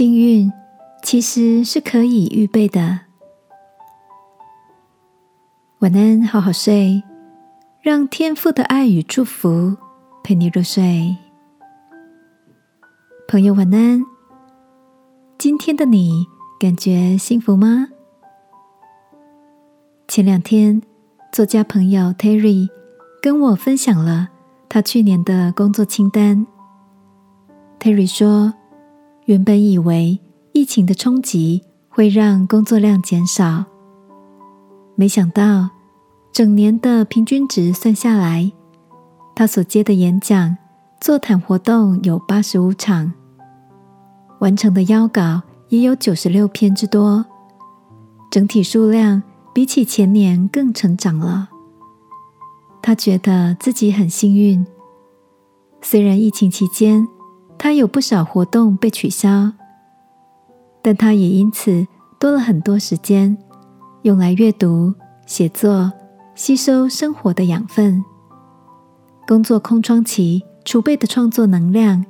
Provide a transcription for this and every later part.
幸运其实是可以预备的。晚安，好好睡，让天父的爱与祝福陪你入睡。朋友，晚安。今天的你感觉幸福吗？前两天，作家朋友 Terry 跟我分享了他去年的工作清单。Terry 说，原本以为疫情的冲击会让工作量减少，没想到整年的平均值算下来，他所接的演讲、座谈活动有八十五场。完成的邀稿也有九十六篇之多，整体数量比起前年更成长了。他觉得自己很幸运，虽然疫情期间他有不少活动被取消，但他也因此多了很多时间用来阅读、写作、吸收生活的养分。工作空窗期储备的创作能量，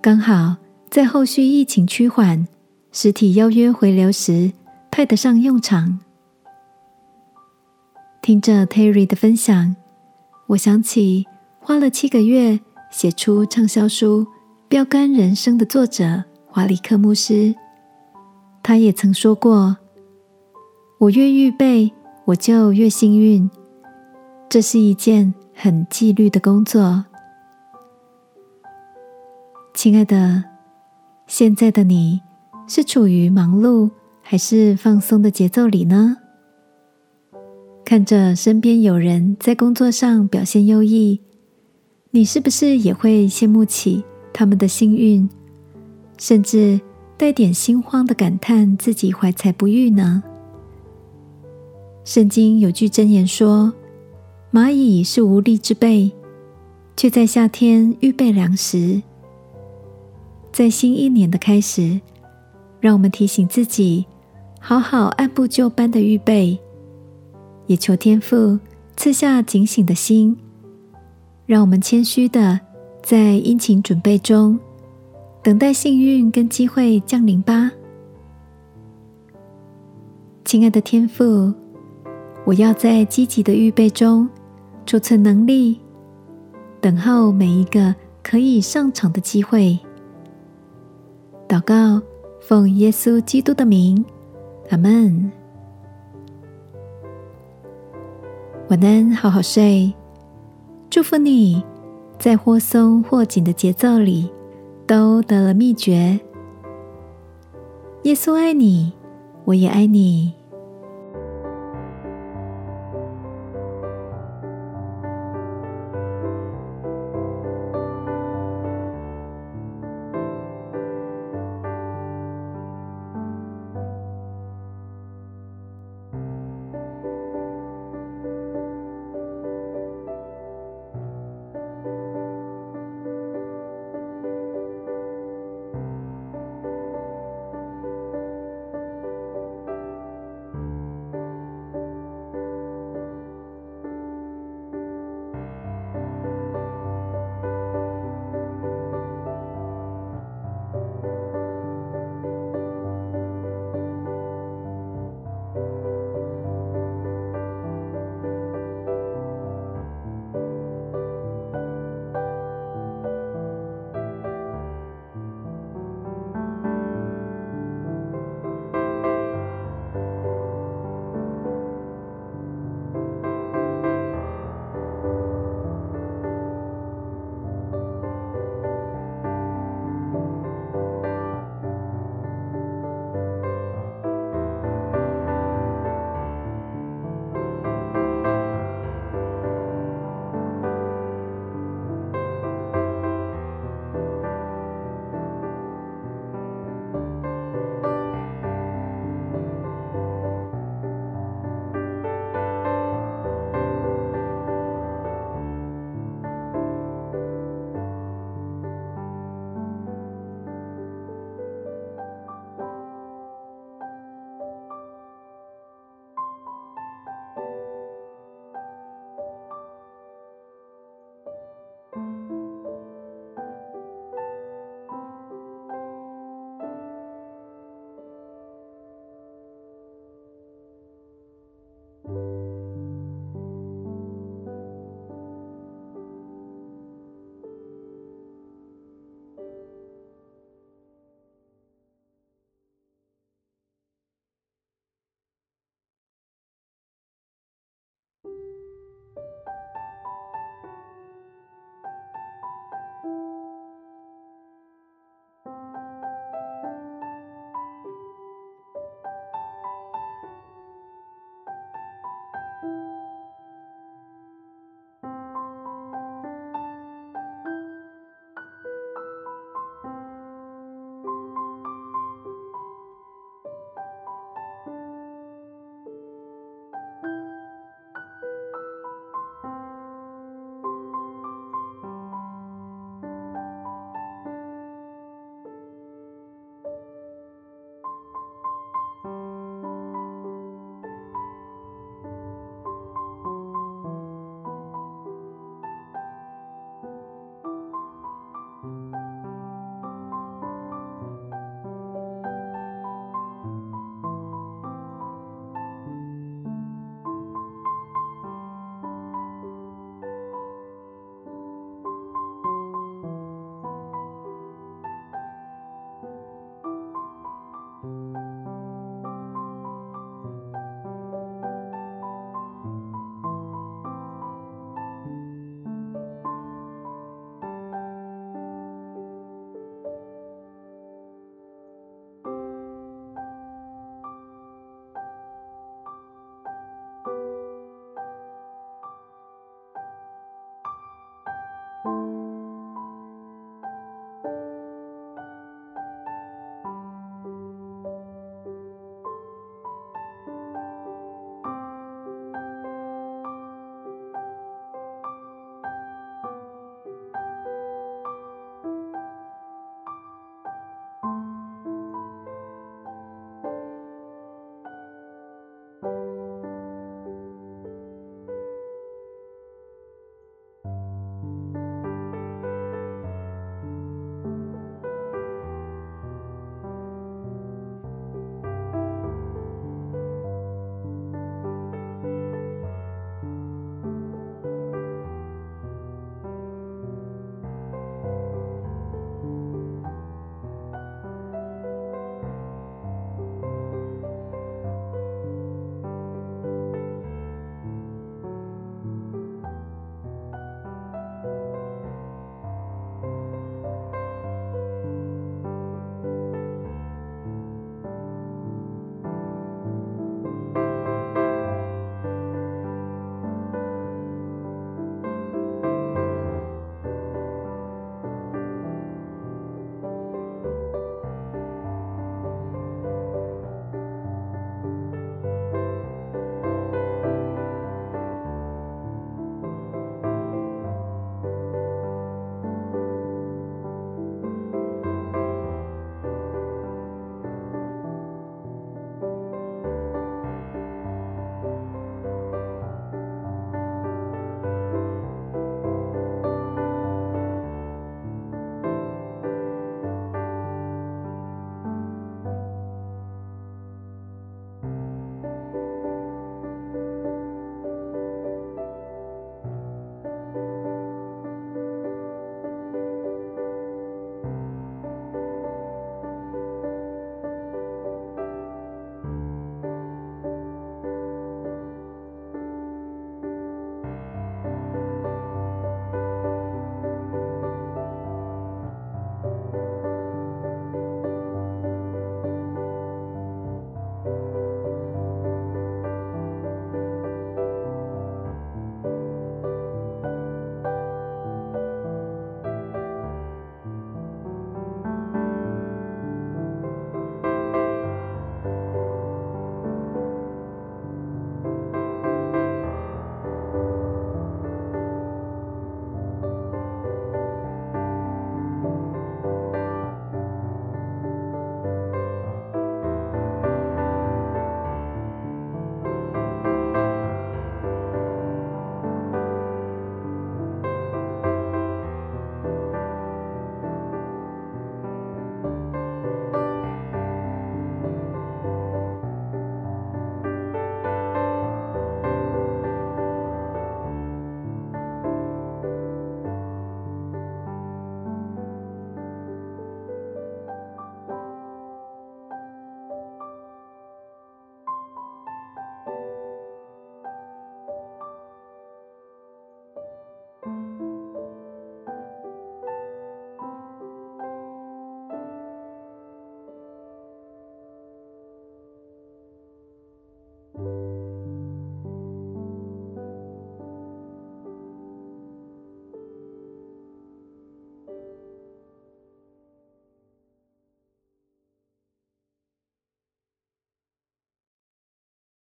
刚好。在后续疫情趋缓、实体邀约回流时，派得上用场。听着 Terry 的分享，我想起花了七个月写出畅销书《标杆人生》的作者华里克牧师，他也曾说过：“我越预备，我就越幸运。”这是一件很纪律的工作，亲爱的。现在的你是处于忙碌还是放松的节奏里呢？看着身边有人在工作上表现优异，你是不是也会羡慕起他们的幸运，甚至带点心慌的感叹自己怀才不遇呢？圣经有句箴言说：“蚂蚁是无力之辈，却在夏天预备粮食。”在新一年的开始，让我们提醒自己，好好按部就班的预备，也求天父赐下警醒的心，让我们谦虚的在殷勤准备中，等待幸运跟机会降临吧。亲爱的天父，我要在积极的预备中储存能力，等候每一个可以上场的机会。祷告，奉耶稣基督的名，阿门。晚安，好好睡。祝福你，在或松或紧的节奏里，都得了秘诀。耶稣爱你，我也爱你。